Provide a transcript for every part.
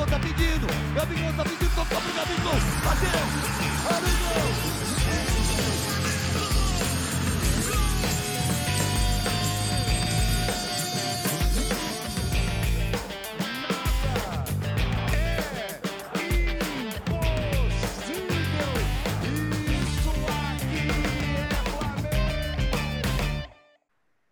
Gabigol tá pedindo. Gabigol tá pedindo, tocou pro Gabigol. Bateu. Gabigol.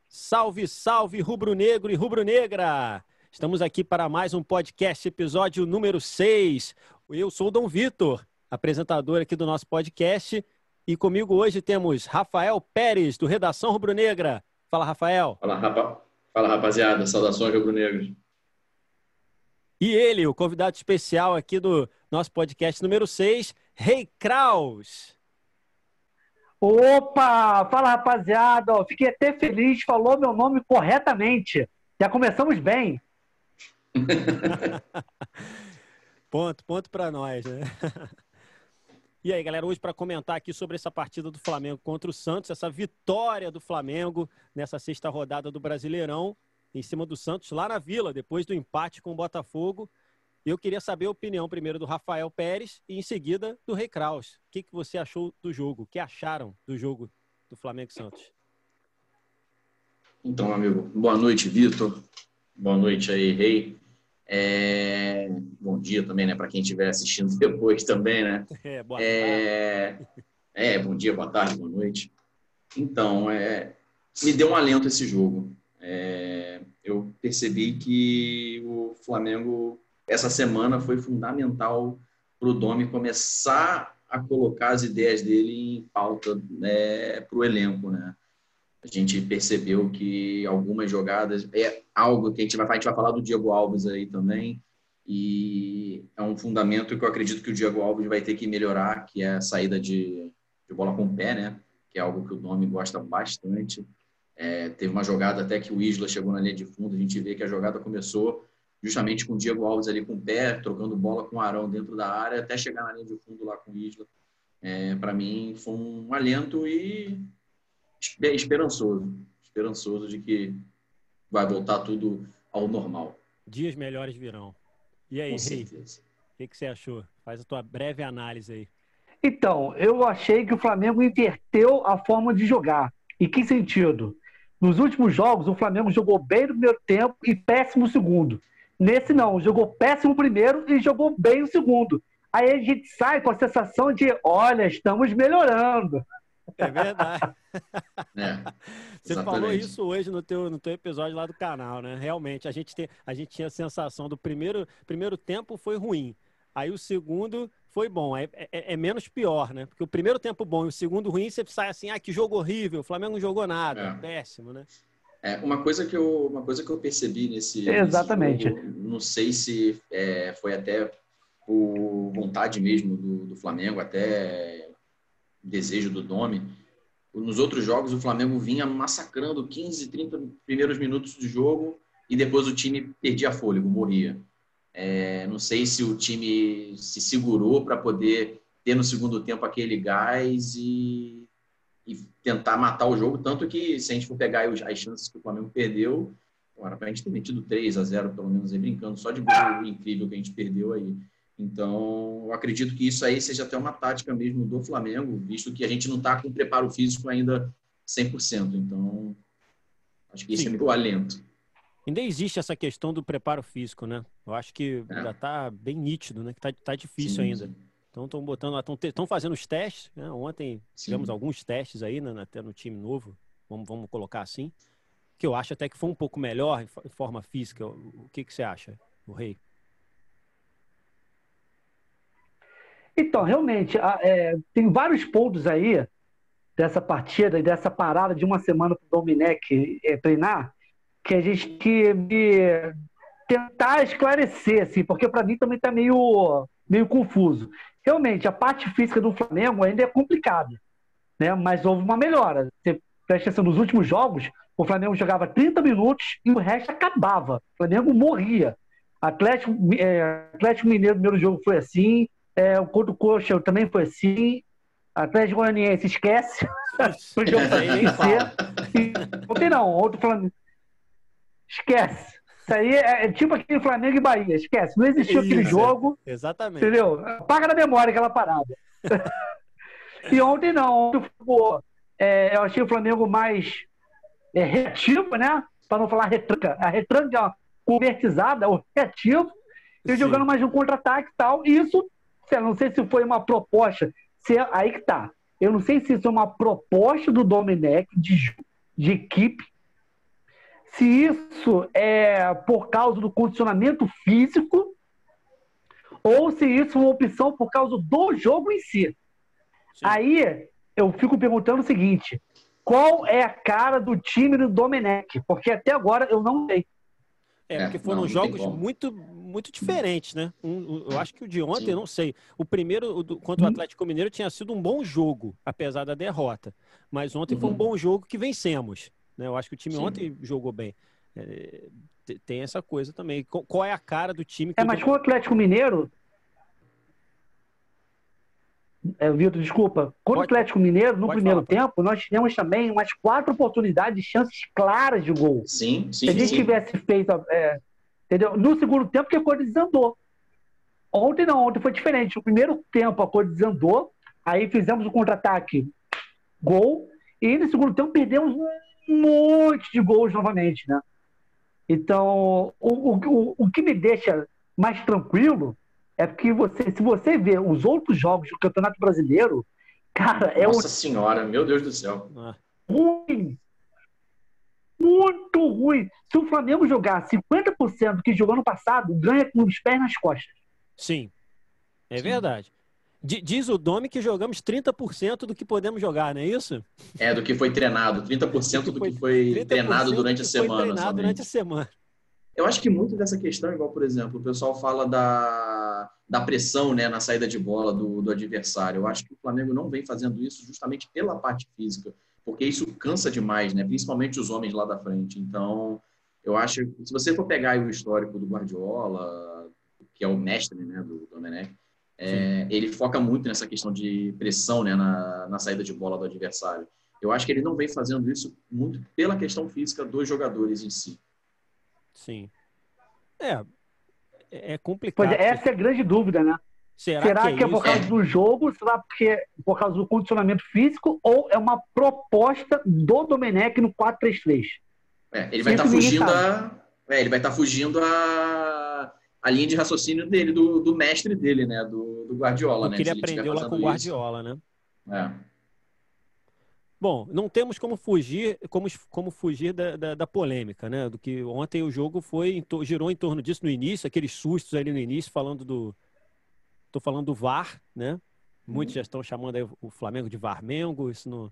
Salve, salve, rubro-negro e rubro-negra! Estamos aqui para mais um podcast, episódio número 6. Eu sou o Dom Vitor, apresentador aqui do nosso podcast. E comigo hoje temos Rafael Pérez, do Redação Rubro-Negra. Fala, Rafael. Fala, rapa... Fala, rapaziada. Saudações rubro-negros. E ele, o convidado especial aqui do nosso podcast número 6, Rei Kraus. Opa! Fala, rapaziada. Fiquei até feliz, falou meu nome corretamente. Já começamos bem. ponto, ponto para nós, né? E aí, galera, hoje para comentar aqui sobre essa partida do Flamengo contra o Santos, essa vitória do Flamengo nessa sexta rodada do Brasileirão, em cima do Santos, lá na Vila, depois do empate com o Botafogo. Eu queria saber a opinião primeiro do Rafael Pérez e em seguida do Rei Kraus. O que, que você achou do jogo? O que acharam do jogo do Flamengo Santos? Então, amigo, boa noite, Vitor. Boa noite aí, Rei. É... Bom dia também, né, para quem estiver assistindo depois também, né? É, boa é... tarde. É, bom dia, boa tarde, boa noite. Então, é... me deu um alento esse jogo. É... Eu percebi que o Flamengo essa semana foi fundamental para o Domi começar a colocar as ideias dele em pauta né, para o elenco, né? A gente percebeu que algumas jogadas é algo que a gente vai, a gente vai falar do Diego Alves aí também e é um fundamento que eu acredito que o Diego Alves vai ter que melhorar, que é a saída de, de bola com o pé, né? Que é algo que o Domi gosta bastante. É, teve uma jogada até que o Isla chegou na linha de fundo, a gente vê que a jogada começou justamente com o Diego Alves ali com o pé, trocando bola com o Arão dentro da área, até chegar na linha de fundo lá com o Isla. É, para mim foi um alento e esperançoso, esperançoso de que vai voltar tudo ao normal. Dias melhores virão. E aí, Rei, o que, que você achou? Faz a tua breve análise aí. Então, eu achei que o Flamengo inverteu a forma de jogar. Em que sentido? Nos últimos jogos, o Flamengo jogou bem no primeiro tempo e péssimo no segundo. Nesse não, jogou péssimo o primeiro e jogou bem o segundo. Aí a gente sai com a sensação de, olha, estamos melhorando. É verdade. É, Você falou isso hoje no teu, no teu episódio lá do canal, né? Realmente, a gente, tem, a gente tinha a sensação do primeiro, primeiro tempo foi ruim. Aí o segundo foi bom. É, é, é, menos pior, né? Porque o primeiro tempo bom e o segundo ruim, você sai assim, ah, que jogo horrível, o Flamengo não jogou nada, é. péssimo, né? É, uma coisa que eu uma coisa que eu percebi nesse exatamente nesse jogo, não sei se é, foi até por vontade mesmo do, do Flamengo até desejo do Domi nos outros jogos o Flamengo vinha massacrando 15 30 primeiros minutos de jogo e depois o time perdia fôlego morria é, não sei se o time se segurou para poder ter no segundo tempo aquele gás e e tentar matar o jogo. Tanto que, se a gente for pegar as chances que o Flamengo perdeu, para a gente ter metido 3 a 0 pelo menos, aí, brincando, só de gol incrível que a gente perdeu aí. Então, eu acredito que isso aí seja até uma tática mesmo do Flamengo, visto que a gente não está com preparo físico ainda 100%. Então, acho que esse Sim. é meu alento. Ainda existe essa questão do preparo físico, né? Eu acho que é. ainda está bem nítido, né? Que está tá difícil sim, ainda. Então estão botando, estão fazendo os testes. Né? Ontem Sim. tivemos alguns testes aí, né, até no time novo, vamos, vamos colocar assim, que eu acho até que foi um pouco melhor em forma física. O que, que você acha, o Rei? Então, realmente, é, tem vários pontos aí dessa partida e dessa parada de uma semana para o Domenech é, treinar que a gente que tentar esclarecer, assim, porque para mim também está meio, meio confuso realmente a parte física do Flamengo ainda é complicada, né? Mas houve uma melhora. Você presta atenção, nos últimos jogos, o Flamengo jogava 30 minutos e o resto acabava. O Flamengo morria. Atlético, é, Atlético Mineiro, primeiro jogo foi assim, é, o Couto Coxa também foi assim, Atlético Goianiense esquece, o jogo vai vencer. Ontem não, outro Flamengo esquece. Isso aí é, é tipo aquele Flamengo e Bahia. Esquece, não existiu aquele Isso. jogo, Exatamente. entendeu? Apaga na memória aquela parada. e ontem não, ontem ficou, é, eu achei o Flamengo mais é, reativo, né? Para não falar retranca. A retranca é uma convertizada, o reativo, e jogando mais um contra-ataque e tal. E isso, lá, não sei se foi uma proposta, se é- aí que tá. Eu não sei se isso é uma proposta do Domenech de, de equipe, se isso é por causa do condicionamento físico, ou se isso é uma opção por causa do jogo em si. Sim. Aí eu fico perguntando o seguinte: qual é a cara do time do Domenech? Porque até agora eu não sei. É, É, porque foram não, não jogos muito, muito diferentes, né? Um- eu acho que o de ontem, Sim. eu não sei. O primeiro, o do- contra o Uhum. Atlético Mineiro, tinha sido um bom jogo, apesar da derrota. Mas ontem foi um Uhum. bom jogo que vencemos. Né? Eu acho que o time Sim. ontem jogou bem. É, te- tem essa coisa também. Qual- é a cara do time que É, mas com o Atlético Mineiro. É, Vitor, desculpa. Contra o Atlético Mineiro, no primeiro falar, tempo, nós tivemos também umas quatro oportunidades, chances claras de gol. Sim, sim, Se a gente sim. tivesse feito. é, entendeu? No segundo tempo, que a coisa desandou. Ontem não, ontem foi diferente. No primeiro tempo, a coisa desandou, aí fizemos o contra-ataque, gol, e no segundo tempo perdemos um monte de gols novamente, né? Então, o, o, o que me deixa mais tranquilo é porque você, se você vê os outros jogos do Campeonato Brasileiro, cara, é um Nossa senhora, meu Deus do céu. Ah, ruim. Muito ruim. Se o Flamengo jogar 50% do que jogou no passado, ganha com os pés nas costas. sim, é Sim. verdade. Di- Diz o Domi que jogamos 30% do que podemos jogar, não é isso? É, do que foi treinado. 30% do que foi 30% treinado do durante a que foi semana. treinado somente. durante a semana. Eu acho que muito dessa questão, igual, por exemplo, o pessoal fala da, da pressão né, na saída de bola do, do adversário. Eu acho que o Flamengo não vem fazendo isso justamente pela parte física, porque isso cansa demais, né? principalmente os homens lá da frente. Então, eu acho que se você for pegar o histórico do Guardiola, que é o mestre né, do Domenech, é, ele foca muito nessa questão de pressão né, na, na saída de bola do adversário. Eu acho que ele não vem fazendo isso muito pela questão física dos jogadores em si. Sim. É, é Pois complicado. é, essa é a grande dúvida, né? Será, Será que que é, é por causa do jogo? Será porque é por causa do condicionamento físico? Ou é uma proposta do Domenech no 4-3-3? É, ele vai estar ninguém fugindo a, é, ele vai estar fugindo a, a linha de raciocínio dele, do, do mestre dele, né, do, do Guardiola, O né? que ele aprendeu lá com o Guardiola, né? isso. É. Bom, não temos como fugir, como, como fugir da, da, da polêmica, né? Do que ontem o jogo foi girou em torno disso no início, aqueles sustos ali no início, falando do. Tô falando do VAR, né? Muitos já estão chamando aí o Flamengo de Varmengo, isso não,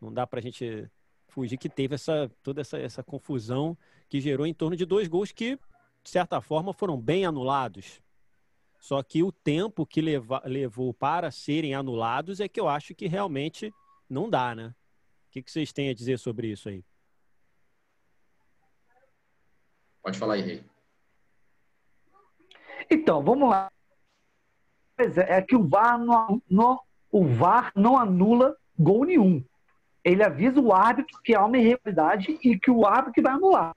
não dá pra gente fugir que teve essa, toda essa, essa confusão que gerou em torno de dois gols que, de certa forma, foram bem anulados. Só que o tempo que leva, levou para serem anulados é que eu acho que realmente não dá, né? O que, que vocês têm a dizer sobre isso aí? Pode falar aí, Rei. Então, vamos lá. Pois é, é que o VAR não, não- o VAR não anula gol nenhum. Ele avisa o árbitro que há uma irregularidade e que o árbitro que vai anular.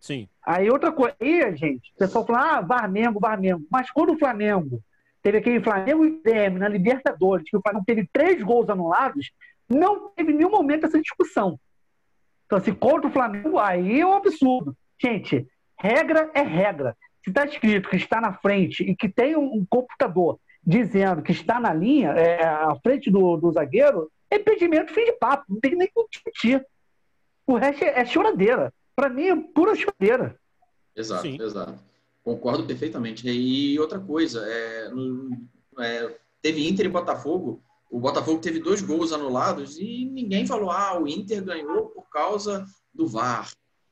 Sim, Aí outra coisa, aí, gente, o pessoal fala, ah, Varmengo, Varmengo. Mas quando o Flamengo teve aquele Flamengo e Grêmio na Libertadores, que o Flamengo teve três gols anulados, não teve nenhum momento essa discussão. Então, assim, contra o Flamengo, aí é um absurdo. Gente, regra é regra. Se está escrito que está na frente e que tem um, computador dizendo que está na linha, é, à frente do, do zagueiro, é impedimento, fim de papo, não tem nem como discutir. O resto é, é choradeira. Para mim, é pura choradeira. Exato, Sim. exato. Concordo perfeitamente. E outra coisa, é, no- é, teve Inter e Botafogo. O Botafogo teve dois gols anulados e ninguém falou, ah, o Inter ganhou por causa do VAR.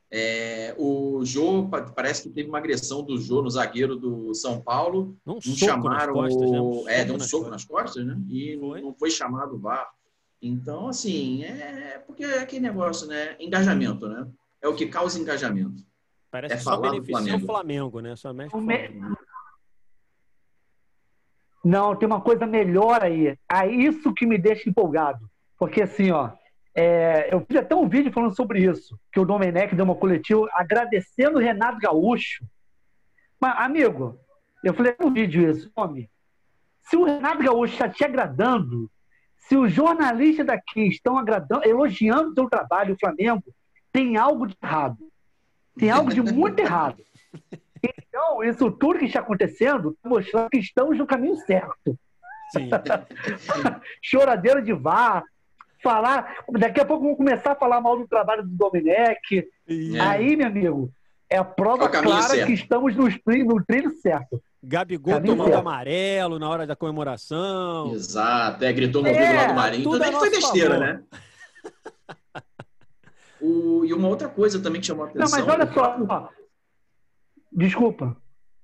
É, o Jô, pa- parece que teve uma agressão do Jô no zagueiro do São Paulo. não Não chamaram. costas, né? o- é, deu um nas soco costas. nas costas, né? E Foi. não foi chamado o VAR. Então, assim, é porque é aquele negócio, né? Engajamento, né? É o que causa engajamento. Parece é que só falar do beneficia o Flamengo. Né? Só mexe O o me- Flamengo. Não, tem uma coisa melhor aí. É isso que me deixa empolgado. Porque assim, ó, É, eu fiz até um vídeo falando sobre isso, que o Domenech deu uma coletiva agradecendo o Renato Gaúcho. Mas, amigo, eu falei no vídeo isso, homem. Se o Renato Gaúcho está te agradando, se os jornalistas daqui estão agradando, elogiando o teu trabalho, o Flamengo, tem algo de errado. Tem algo de muito errado. Então, isso tudo que está acontecendo está mostrando que estamos no caminho certo. Sim. Choradeira de VAR, falar. Daqui a pouco vamos começar a falar mal do trabalho do Domenech. E É. Aí, meu amigo, é a É prova caminho clara certo. que estamos no, trilho- no trilho certo. Gabigol Caminho tomando certo. amarelo na hora da comemoração. Exato, é, gritou no É, ouvido lá do Marinho. que foi besteira, favor. né? O- e uma outra coisa também que chamou a Não, atenção. mas olha só. Desculpa.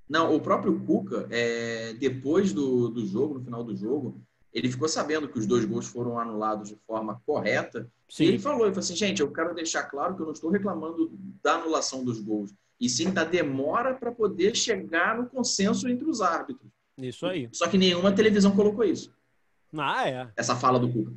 Não, o próprio Cuca, é, depois do, do jogo, no final do jogo, ele ficou sabendo que os dois gols foram anulados de forma correta. E ele Sim, falou, ele falou assim, gente, eu quero deixar claro que eu não estou reclamando da anulação dos gols, e sim da demora para poder chegar no consenso entre os árbitros. isso aí. Só que nenhuma televisão colocou isso, Ah, é. essa fala do Cuca.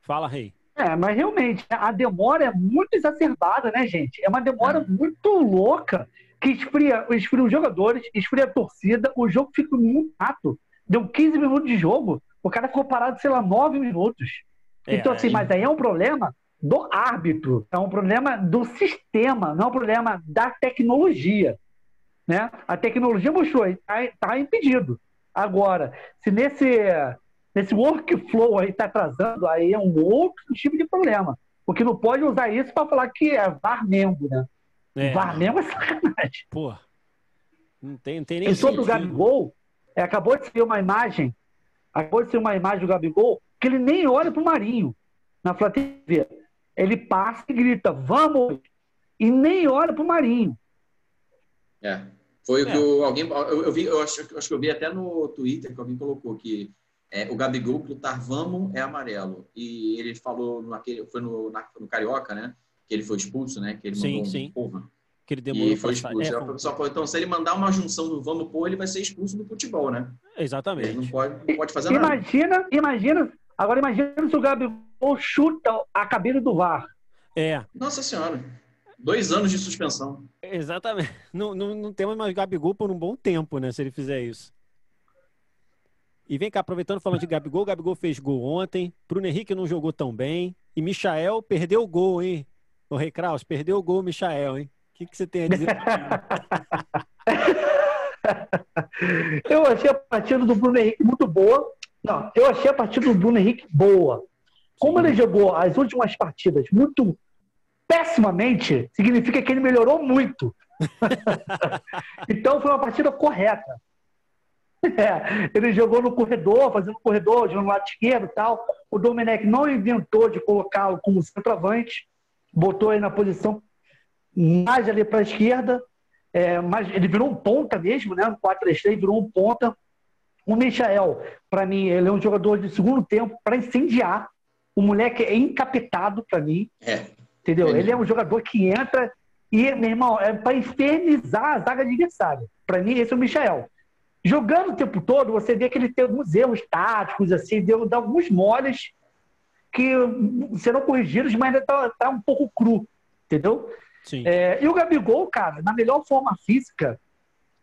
Fala, Rei. É, mas realmente, a demora é muito exacerbada, né, gente? É uma demora É. muito louca que esfria, esfria os jogadores, esfria a torcida, o jogo fica muito rápido. Deu 15 minutos de jogo, o cara ficou parado, sei lá, 9 minutos. É, então, assim, aí- mas aí é um problema do árbitro, é um problema do sistema, não é um problema da tecnologia. Né? A tecnologia mostrou, está impedido. Agora, se nesse, nesse workflow aí está atrasando, aí é um outro tipo de problema. Porque não pode usar isso para falar que é VAR mesmo, né? É, VAR mesmo é sacanagem. pô. Não tem, não tem nem E sobre o sentido. Gabigol, é, acabou de ser uma imagem, acabou de ser uma imagem do Gabigol, que ele nem olha pro Marinho na Flá TV. Ele passa e grita, vamos! E nem olha pro Marinho. É. Foi o É. que o- alguém. Eu, eu vi, eu acho, eu acho que eu vi até no Twitter que alguém colocou que é, o Gabigol gritar vamos é amarelo. E ele falou naquele. Foi no, na- no Carioca, né? Que ele foi expulso, né? Que ele Sim, mandou um sim. porra. Que ele demorou E foi expulso. é, o pessoal falou, então, se ele mandar uma junção do vamos pôr, ele vai ser expulso do futebol, né? Ele não Exatamente. pode, não pode fazer nada. Imagina, imagina, agora imagina se o Gabigol chuta a cabine do VAR. É, Nossa Senhora. Dois anos de suspensão. exatamente. Não, não, não temos mais Gabigol por um bom tempo, né? Se ele fizer isso. E vem cá, aproveitando falando de Gabigol, Gabigol fez gol ontem, Bruno Henrique não jogou tão bem, e Michael perdeu o gol, hein? O Rei Kraus, perdeu o gol, Michael, hein? O que, que você tem a dizer? Eu achei a partida do Bruno Henrique muito boa. Não, eu achei a partida do Bruno Henrique boa. Como ele jogou as últimas partidas muito pessimamente, significa que ele melhorou muito. então foi uma partida correta. É, ele jogou no corredor, fazendo corredor, jogando no lado esquerdo e tal. O Domenech não inventou de colocá-lo como centroavante, botou ele na posição mais ali para a esquerda. É, mas ele virou um ponta mesmo, né? No 4-3-3 virou um ponta. O Michael, para mim, ele é um jogador de segundo tempo para incendiar. O moleque é encapetado para mim, É. entendeu? Ele- Ele é um jogador que entra e, meu irmão, é para infernizar a zaga adversária. Para mim, esse é o Michael. Jogando o tempo todo, você vê que ele tem alguns erros táticos, assim, deu, dá alguns moles que serão corrigidos, mas ainda tá, tá um pouco cru, entendeu? Sim. É, e o Gabigol, cara, na melhor forma física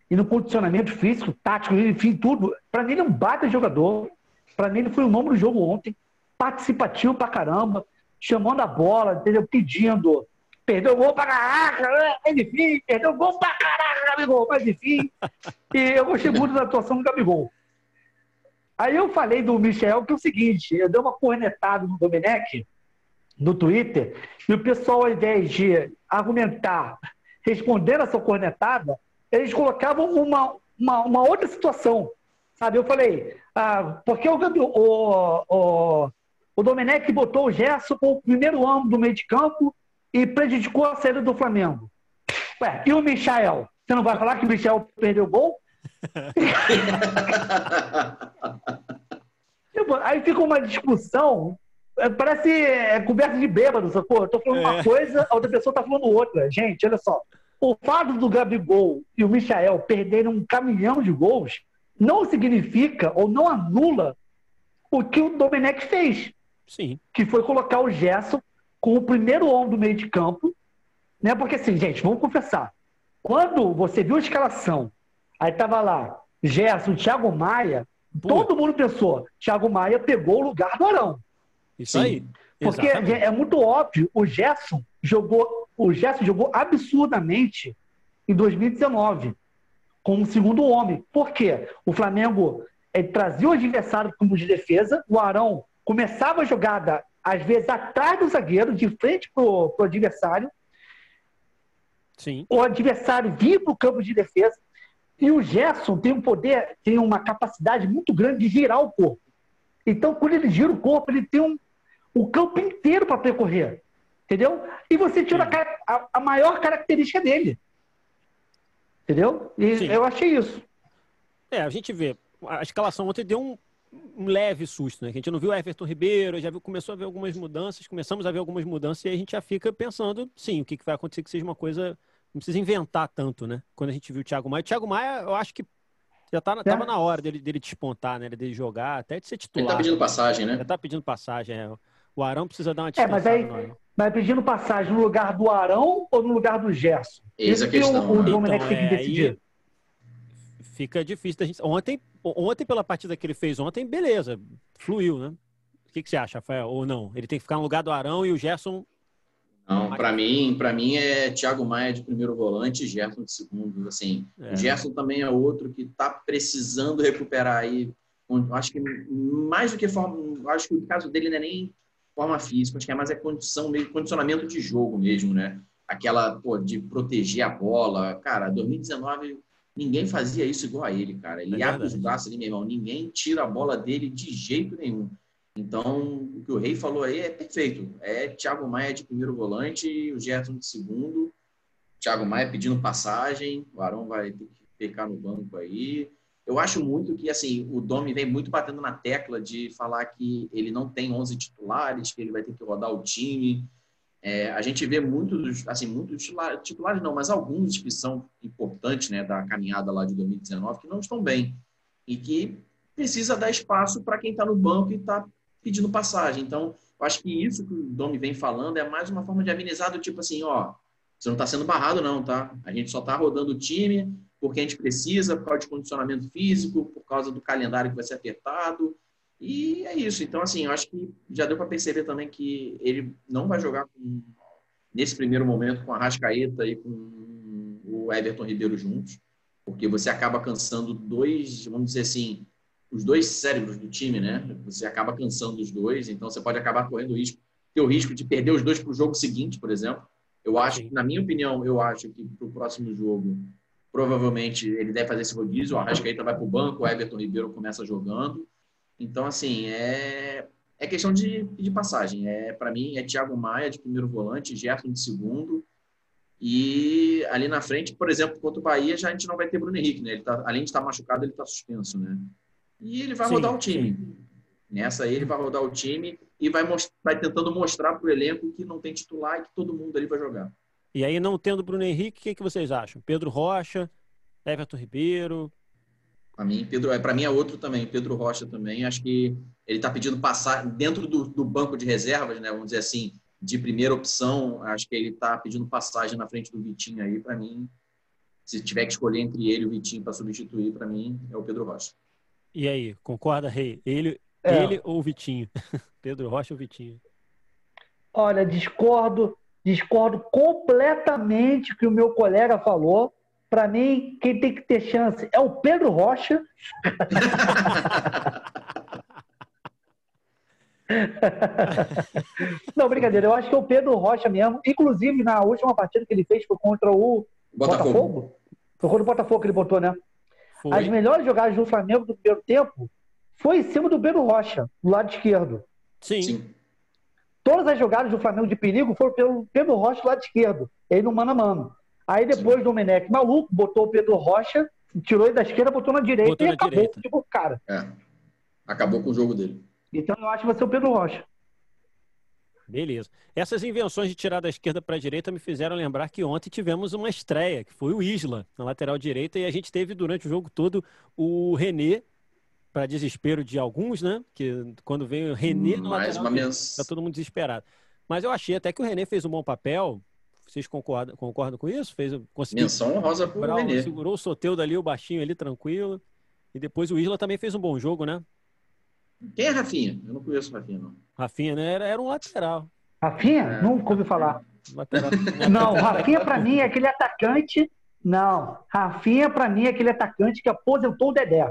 e no condicionamento físico, tático, enfim, tudo, pra mim ele é um baita jogador. Pra mim ele foi o nome do jogo ontem, participativo pra caramba, chamando a bola, entendeu? Pedindo. Perdeu gol pra caraca, mas enfim, perdeu o gol pra caraca, Gabigol, mas enfim. E eu gostei muito da atuação do Gabigol. Aí eu falei do Michel que é o seguinte, eu dei uma cornetada no Domenech, no Twitter, e o pessoal, ao invés de argumentar, respondendo essa cornetada, eles colocavam uma, uma, uma outra situação. Sabe? Eu falei, ah, porque o, o, o, o Domenech botou o Gerson com o primeiro ano do meio de campo e prejudicou a saída do Flamengo. Ué, e o Michael? Você não vai falar que o Michael perdeu o gol? Tipo, Aí fica uma discussão, é, parece é, conversa de bêbado, sacou? Eu tô falando uma É. coisa, a outra pessoa tá falando outra. Gente, olha só. O fato do Gabigol e o Michael perderem um caminhão de gols não significa ou não anula o que o Domenech fez, Sim. que foi colocar o Gerson com o primeiro homem do meio de campo, né? Porque assim, gente, vamos confessar. Quando você viu a escalação, aí tava lá Gerson, Thiago Maia, Pô. todo mundo pensou, Thiago Maia pegou o lugar do Arão. Isso Sim. aí. Porque Exatamente. é muito óbvio, o Gerson jogou, o Gerson jogou absurdamente em 2019 como segundo homem. Por quê? O Flamengo eh, trazia o adversário como de defesa, o Arão começava a jogada, às vezes, atrás do zagueiro, de frente pro, pro adversário, Sim. o adversário vinha para o campo de defesa, e o Gerson tem um poder, tem uma capacidade muito grande de girar o corpo. Então, quando ele gira o corpo, ele tem um, o campo inteiro para percorrer. Entendeu? E você tira a, a- a maior característica dele. Entendeu? E Sim. eu achei isso. É, a gente vê. A escalação ontem deu um, um leve susto, né? Que a gente não viu o Everton Ribeiro, já viu, começou a ver algumas mudanças, começamos a ver algumas mudanças e aí a gente já fica pensando, sim, o que, que vai acontecer que seja uma coisa. Não precisa inventar tanto, né? Quando a gente viu o Thiago Maia. O Thiago Maia, eu acho que já tá, tava na hora dele, dele despontar, né? Dele jogar, até de ser Ele titular. tá pedindo passagem, né? Já tá pedindo passagem, é. O Arão precisa dar uma É, mas aí-. Mas pedindo passagem no lugar do Arão ou no lugar do Gerson? Eis a Isso que questão, o, o né? Domenech Então, tem que é, decidir. aí fica difícil da gente. Ontem, ontem, pela partida que ele fez ontem, beleza, fluiu, né? O que, que você acha, Rafael? Ou não? Ele tem que ficar no lugar do Arão e o Gerson. Não, para mim, para mim é Thiago Maia de primeiro volante e Gerson de segundo. Assim, É. o Gerson também é outro que está precisando recuperar aí. Acho que mais do que forma, acho que o caso dele não é nem forma física, acho que é mais é condição, meio condicionamento de jogo mesmo, né? Aquela pô, de proteger a bola, cara. 2019 ninguém fazia isso igual a ele, cara. Ele É abre os braços ali, meu irmão. Ninguém tira a bola dele de jeito nenhum. Então, o que o Rei falou aí é perfeito. É Thiago Maia de primeiro volante o Gerson de segundo. Thiago Maia pedindo passagem, o Arão vai ter que ficar no banco aí. Eu acho muito que assim o Domi vem muito batendo na tecla de falar que ele não tem 11 titulares, que ele vai ter que rodar o time. É, a gente vê muitos, assim, muitos titulares, não, mas alguns que são importantes, né, da caminhada lá de 2019 que não estão bem e que precisa dar espaço para quem está no banco e está pedindo passagem. Então, eu acho que isso que o Domi vem falando é mais uma forma de amenizar do tipo assim, ó, você não está sendo barrado não, tá? A gente só está rodando o time porque a gente precisa, por causa de condicionamento físico, por causa do calendário que vai ser apertado. E é isso. Então, assim, eu acho que já deu para perceber também que ele não vai jogar com, nesse primeiro momento com a Rascaeta e com o Everton Ribeiro juntos, porque você acaba cansando dois, vamos dizer assim, os dois cérebros do time, né? Você acaba cansando os dois, então você pode acabar correndo o risco, ter o risco de perder os dois para o jogo seguinte, por exemplo. Eu acho, na minha opinião, eu acho que para o próximo jogo, provavelmente ele deve fazer esse rodízio, o Arrascaeta vai para o banco, o Everton Ribeiro começa jogando. Então, assim, é, é questão de, de passagem. É, para mim, é Thiago Maia de primeiro volante, Gerson de segundo. E ali na frente, por exemplo, contra o Bahia, já a gente não vai ter Bruno Henrique, né? Ele tá, além de estar machucado, ele está suspenso, né? E ele vai Sim, rodar o time. Nessa aí, ele vai rodar o time e vai, most- vai tentando mostrar para o elenco que não tem titular e que todo mundo ali vai jogar. E aí, não tendo Bruno Henrique, o que, que vocês acham? Pedro Rocha, Everton Ribeiro. Para mim, Pedro, para mim é outro também, Pedro Rocha também. Acho que ele está pedindo passar dentro do, do banco de reservas, né? Vamos dizer assim, de primeira opção. Acho que ele está pedindo passagem na frente do Vitinho aí. Para mim, se tiver que escolher entre ele e o Vitinho para substituir, para mim é o Pedro Rocha. E aí, concorda, Rei? Ele, É. ele ou o Vitinho? Pedro Rocha ou Vitinho? Olha, discordo, discordo completamente que o meu colega falou. Para mim, quem tem que ter chance é o Pedro Rocha. Não, brincadeira, eu acho que é o Pedro Rocha mesmo. Inclusive, na última partida que ele fez foi contra o Botafogo. Botafogo. Foi contra o Botafogo que ele botou, né? Foi. As melhores jogadas do Flamengo do primeiro tempo foi em cima do Pedro Rocha, do lado esquerdo. Sim. Sim. Todas as jogadas do Flamengo de perigo foram pelo Pedro Rocha do lado esquerdo. Ele no mano a mano. Aí depois o Domenech maluco, botou o Pedro Rocha, tirou ele da esquerda, botou na direita Botou e na acabou. direita. Tipo, cara. É. Acabou com o jogo dele. Então eu acho que vai ser o Pedro Rocha. Beleza. Essas invenções de tirar da esquerda para a direita me fizeram lembrar que ontem tivemos uma estreia, que foi o Isla, na lateral direita, e a gente teve durante o jogo todo o René para desespero de alguns, né? Que quando vem o René no Mais lateral uma tá todo mundo desesperado. Mas eu achei até que o René fez um bom papel. Vocês concordam, concordam com isso? Fez, conseguiu Menção honrosa pro o- Renê. segurou o Soteudo ali, o baixinho ali, tranquilo. E depois o Isla também fez um bom jogo, né? Quem é Rafinha? Eu não conheço o Rafinha, não. Rafinha, né? Era, era um lateral. Rafinha? É. Nunca ouvi falar. lateral Não, Rafinha pra mim é aquele atacante. Não, Rafinha pra mim é aquele atacante que aposentou o Dedé.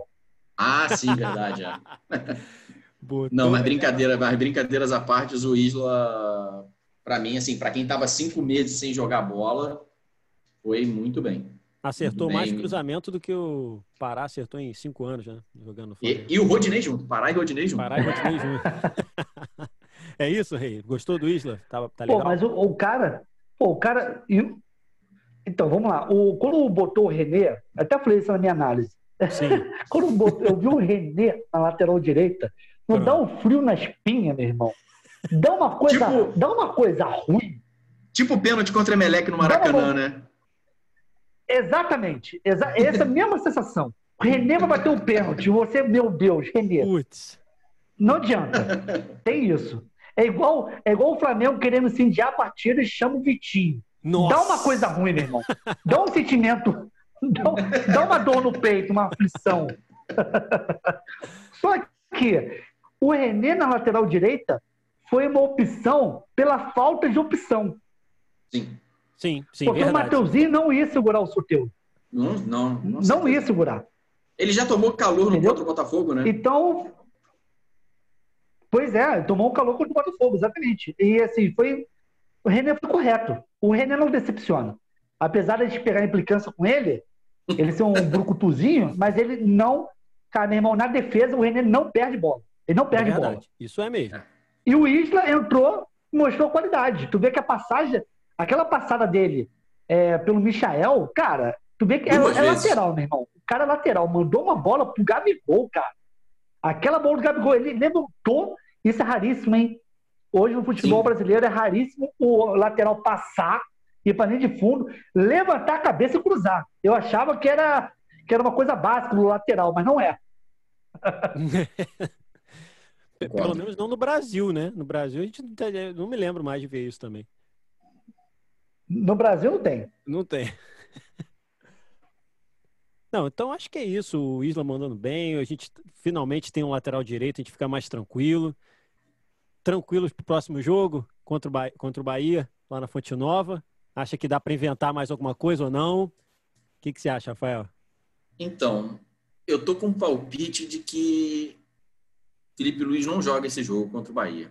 Ah, sim, verdade. é. Não, mas brincadeira, mas brincadeiras à parte, o Isla, pra mim, assim, pra quem tava cinco meses sem jogar bola, foi muito bem. Acertou Muito mais bem. cruzamento do que o Pará acertou em cinco anos, né? Jogando. E, e o Rodinei junto, Pará e Rodinei junto. Pará e Rodinei junto. é isso, Rei? Gostou do Isla? Tá, tá Pô, legal? mas o, o cara. Pô, o cara. Então, vamos lá. O, quando botou o René, até falei isso na minha análise. Sim. Quando botou- eu vi o René na lateral direita, não dá um frio na espinha, meu irmão. Dá uma coisa, Tipo- dá uma coisa ruim. Tipo o pênalti contra o Emelec no Maracanã, né? Exatamente. Exa essa mesma sensação. O René vai bater um pênalti. Você, meu Deus, René. Putz. Não adianta. Tem isso. É igual, é igual o Flamengo querendo incendiar a partida e chama o Vitinho. Nossa. Dá uma coisa ruim, meu irmão. Dá um sentimento. Dá, dá uma dor no peito, uma aflição. Só que o René na lateral direita foi uma opção pela falta de opção. Sim. Sim, sim, porque o verdade. Mateuzinho não ia segurar o sorteio. Não, não, não, Não ia segurar. Ele já tomou calor no Entendeu? contra o Botafogo, né? Então. Pois é, tomou um calor contra o Botafogo, exatamente. E assim, foi. O René foi correto. O René não decepciona. Apesar de a gente pegar implicância com ele, ele ser um brucutuzinho, mas ele não. Cara, meu irmão, na defesa, o René não perde bola. Ele não É perde bola. verdade. Isso é mesmo. E o Isla entrou e mostrou qualidade. Tu vê que a passagem, aquela passada dele é, pelo Michael, cara, tu vê que é, é lateral, meu irmão. O cara é lateral, mandou uma bola pro Gabigol, cara. Aquela bola do Gabigol, ele levantou, isso é raríssimo, hein? Hoje no futebol Sim. brasileiro é raríssimo o lateral passar, ir pra linha de fundo, levantar a cabeça e cruzar. Eu achava que era, que era uma coisa básica no lateral, mas não é. Pelo menos não no Brasil, né? No Brasil a gente não, não me lembro mais de ver isso também. No Brasil não tem. Não tem. Não, então acho que é isso. O Isla mandando bem. A gente finalmente tem um lateral direito, a gente fica mais tranquilo. Tranquilos pro próximo jogo contra o, Ba- contra o Bahia, lá na Fonte Nova. Acha que dá para inventar mais alguma coisa ou não? O que, que você acha, Rafael? Então, eu tô com um palpite de que Felipe Luiz não joga esse jogo contra o Bahia.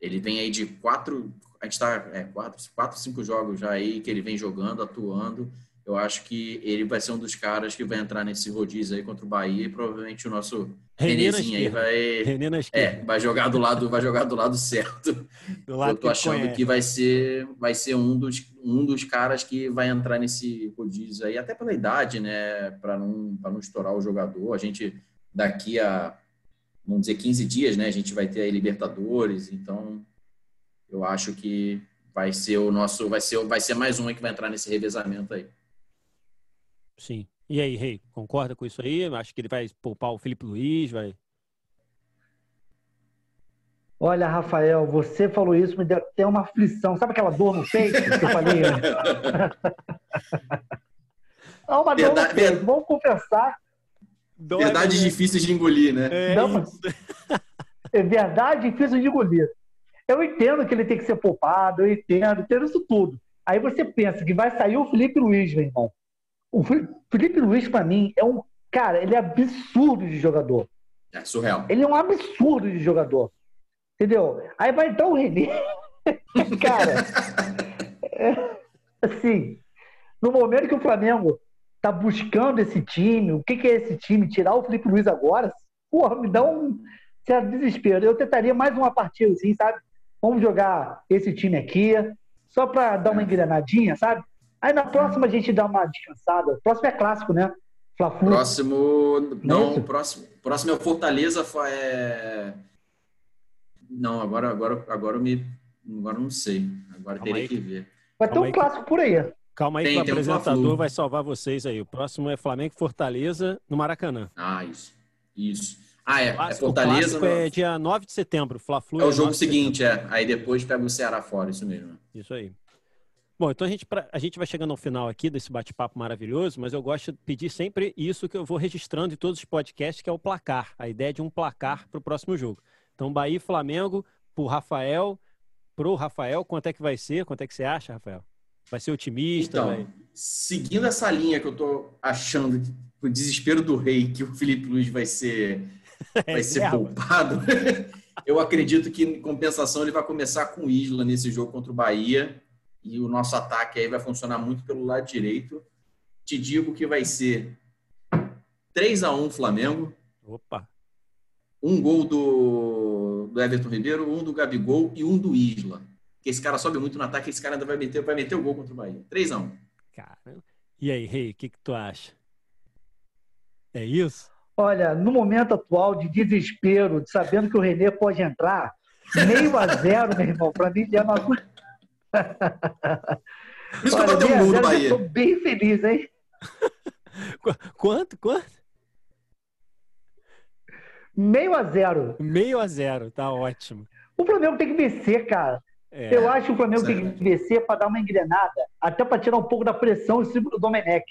Ele vem aí de quatro, a gente tá, é, quatro, quatro, cinco jogos já aí que ele vem jogando, atuando. Eu acho que ele vai ser um dos caras que vai entrar nesse rodízio aí contra o Bahia e provavelmente o nosso Renezinho aí vai, René na é, vai jogar do lado, vai jogar do lado certo. do lado eu que tô ele achando conhece. que vai ser, vai ser um dos, um dos caras que vai entrar nesse rodízio aí, até pela idade, né? Para não, pra não estourar o jogador. A gente, daqui a, vamos dizer, 15 dias, né? A gente vai ter aí Libertadores, então eu acho que vai ser o nosso, vai ser, vai ser mais um aí que vai entrar nesse revezamento aí. Sim. E aí, Rei, concorda com isso aí? Acho que ele vai poupar o Felipe Luiz, vai. Olha, Rafael, você falou isso, me deu até uma aflição. Sabe aquela dor no peito que eu falei? Dá uma dor no peito. Vamos confessar. Verdades né? difíceis de engolir, né? É isso. É verdade difícil de engolir. Eu entendo que ele tem que ser poupado, eu entendo, entendo isso tudo. Aí você pensa que vai sair o Felipe Luiz, meu irmão. O Felipe Luiz, pra mim, é um. Cara, ele é absurdo de jogador. É surreal. Ele é um absurdo de jogador. Entendeu? Aí vai entrar o René. Cara, é, assim, no momento que o Flamengo tá buscando esse time, o que, que é esse time? Tirar o Felipe Luiz agora? Porra, me dá um certo desespero. Eu tentaria mais uma partida assim, sabe? Vamos jogar esse time aqui, só pra dar uma engrenadinha, sabe? Aí na próxima a gente dá uma descansada. O próximo é clássico, né? Fla-Flu. Próximo. Não, isso? próximo, próximo é o Fortaleza. É... Não, agora, agora, agora eu me. Agora eu não sei. Agora Calma teria aí. que ver. Vai ter um clássico por aí. Calma aí Tem- que o apresentador vai salvar vocês aí. O próximo é Flamengo Fortaleza no Maracanã. Ah, isso. Isso. Ah, é. É Clássico, Fortaleza. o clássico é dia 9 de setembro, Fla-Flu. É o jogo 9 de seguinte, é. Aí depois pega o Ceará fora, isso mesmo. Isso aí. Bom, então a gente, pra- a gente vai chegando ao final aqui desse bate-papo maravilhoso, mas eu gosto de pedir sempre isso que eu vou registrando em todos os podcasts, que é o placar. A ideia de um placar para o próximo jogo. Então, Bahia e Flamengo, pro Rafael, pro Rafael, quanto é que vai ser? Quanto é que você acha, Rafael? Vai ser otimista? Então, vai- seguindo essa linha que eu tô achando, que, o desespero do rei, que o Felipe Luiz vai ser, vai ser poupado, eu acredito que, em compensação, ele vai começar com o Isla nesse jogo contra o Bahia. E o nosso ataque aí vai funcionar muito pelo lado direito. Te digo que vai ser 3 a 1 Flamengo. Opa, um gol do, do Everton Ribeiro, um do Gabigol e um do Isla. Que esse cara sobe muito no ataque, esse cara ainda vai meter, vai meter o gol contra o Bahia. 3 a 1 cara. E aí, Rei, o que, que tu acha? É isso? Olha, no momento atual de desespero, de sabendo que o Renê pode entrar, meio a zero, meu irmão, para mim já não aguento. Por isso que eu botei um gol do zero, Bahia. eu tô bem feliz, hein? Qu- Quanto? Quanto? Meio a zero. Meio a zero, tá ótimo. O Flamengo tem que vencer, cara. É, Eu acho que o Flamengo tem que vencer para dar uma engrenada, até para tirar um pouco da pressão em cima do Domenech.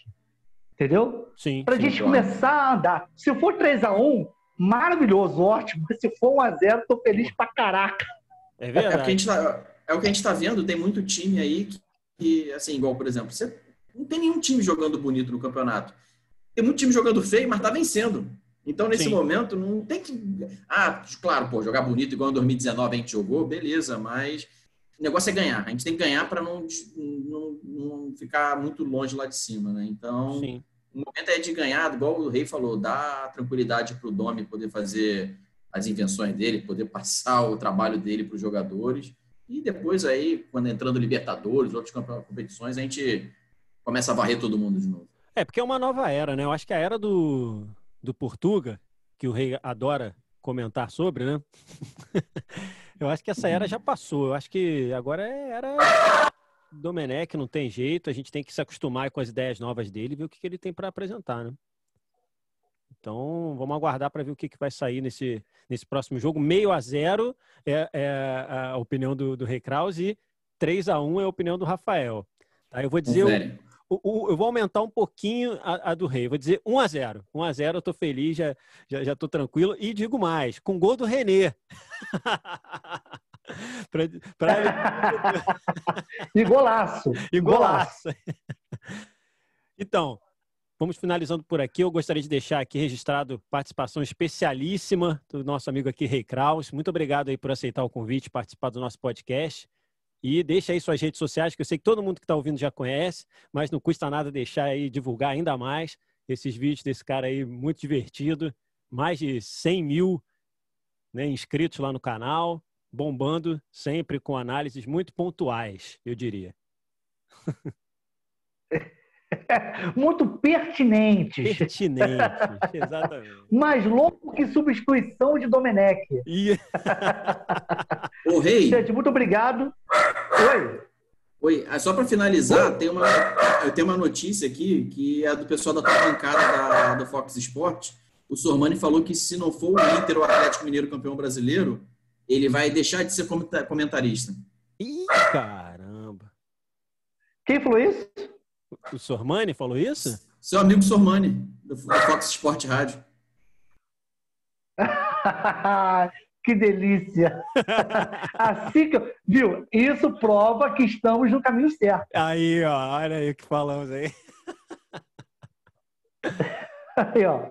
Entendeu? sim. Para a gente claro. começar a andar. Se for 3x1, maravilhoso, ótimo. Mas se for 1x0, tô feliz pra caraca. É É, porque a verdade. gente tá, é o que a gente está vendo, tem muito time aí que, que, assim, igual, por exemplo, você não tem nenhum time jogando bonito no campeonato. Tem muito time jogando feio, mas tá vencendo. Então, nesse Sim. momento, não tem que. Ah, claro, pô, jogar bonito igual em 2019 a gente jogou, beleza, mas o negócio é ganhar. A gente tem que ganhar para não, não, não ficar muito longe lá de cima, né? Então, Sim. o momento é de ganhar, igual o Rei falou, dar tranquilidade para o Domi poder fazer as invenções dele, poder passar o trabalho dele para os jogadores. E depois aí, quando entrando Libertadores, outras competições, a gente começa a varrer todo mundo de novo. É, porque é uma nova era, né? Eu acho que a era do, do Portuga, que o rei adora comentar sobre, né? Eu acho que essa era já passou. Eu acho que agora é era Domenech, não tem jeito. A gente tem que se acostumar com as ideias novas dele e ver o que, que ele tem para apresentar, né? Então, vamos aguardar para ver o que, que vai sair nesse, nesse próximo jogo. Meio a zero é, é a opinião do, do Rei Kraus e 3 a 1 é a opinião do Rafael. Tá? Eu vou dizer. O- o- eu vou aumentar um pouquinho a, a do Rei. Vou dizer 1 a 0 1 a 0 eu tô feliz, já, já, já tô tranquilo. E digo mais, com gol do Renê. pra, pra, E golaço. e golaço. Então, vamos finalizando por aqui. Eu gostaria de deixar aqui registrado participação especialíssima do nosso amigo aqui, Rei Kraus. Muito obrigado aí por aceitar o convite, participar do nosso podcast. E deixa aí suas redes sociais, que eu sei que todo mundo que está ouvindo já conhece, mas não custa nada deixar aí divulgar ainda mais esses vídeos desse cara aí muito divertido. Mais de 100 mil né, inscritos lá no canal, bombando sempre com análises muito pontuais, eu diria. Muito pertinentes. Pertinente, exatamente. Mais louco que substituição de Domenech. E Ô, Rei, Gente, muito obrigado. Oi. oi, ah, só para finalizar, tem uma, eu tenho uma notícia aqui que é do pessoal da tua bancada da, do Fox Sport. O Sormani falou que se não for o Inter ou o Atlético Mineiro campeão brasileiro, ele vai deixar de ser comenta- comentarista. Ih, caramba. Quem falou isso? O Sormani falou isso? Seu amigo Sormani, do do Fox Sport Rádio. que delícia. Assim que, viu? Isso prova que estamos no caminho certo. Aí, ó, olha aí o que falamos aí. Aí, ó.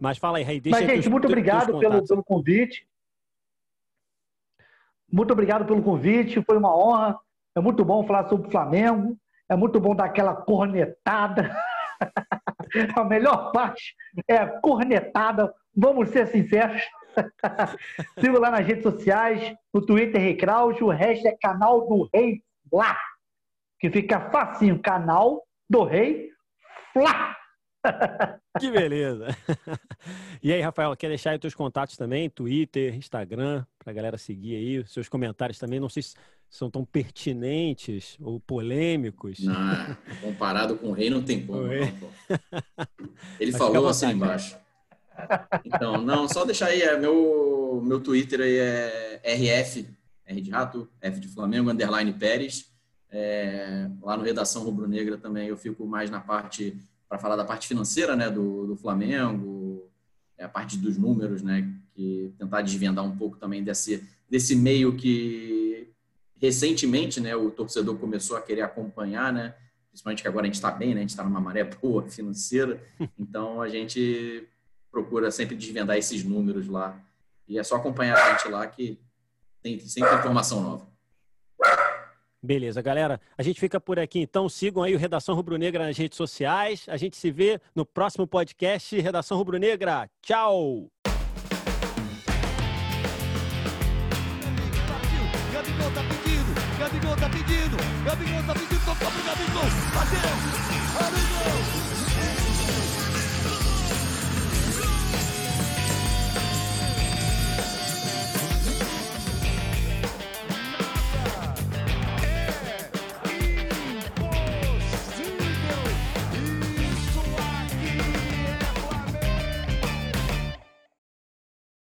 Mas fala aí, Rei, Mas, gente, teus- muito obrigado pelo, pelo convite. Muito obrigado pelo convite. Foi uma honra. É muito bom falar sobre o Flamengo. É muito bom dar aquela cornetada. A melhor parte é a cornetada. Vamos ser sinceros. Siga lá nas redes sociais, no Twitter Rei Kraus, o resto é canal do Rei Flá. Que fica facinho, canal do Rei Flá. Que beleza. E aí, Rafael, quer deixar aí os teus contatos também? Twitter, Instagram, pra galera seguir aí. Os seus comentários também. Não sei se são tão pertinentes ou polêmicos. Não, comparado com o Rei, não tem como. Não, pô. Ele Mas falou assim embaixo. Então, não, só deixar aí, é, meu, meu Twitter aí é RF, R de Rato, F de Flamengo, underline Pérez. É, lá no Redação Rubro Negra também eu fico mais na parte, para falar da parte financeira, né, do, do Flamengo, é a parte dos números, né, que tentar desvendar um pouco também desse, desse meio que recentemente, né, o torcedor começou a querer acompanhar, né, principalmente que agora a gente está bem, né, a gente está numa maré boa financeira, então a gente procura sempre desvendar esses números lá. E é só acompanhar a gente lá que tem sempre informação nova. Beleza, galera. A gente fica por aqui, então. Sigam aí o Redação Rubro Negra nas redes sociais. A gente se vê no próximo podcast Redação Rubro Negra. Tchau! Gabigol tá pedindo. Gabigol tá pedindo. Gabigol tá pedindo. Tocou pro Gabigol. Bateu.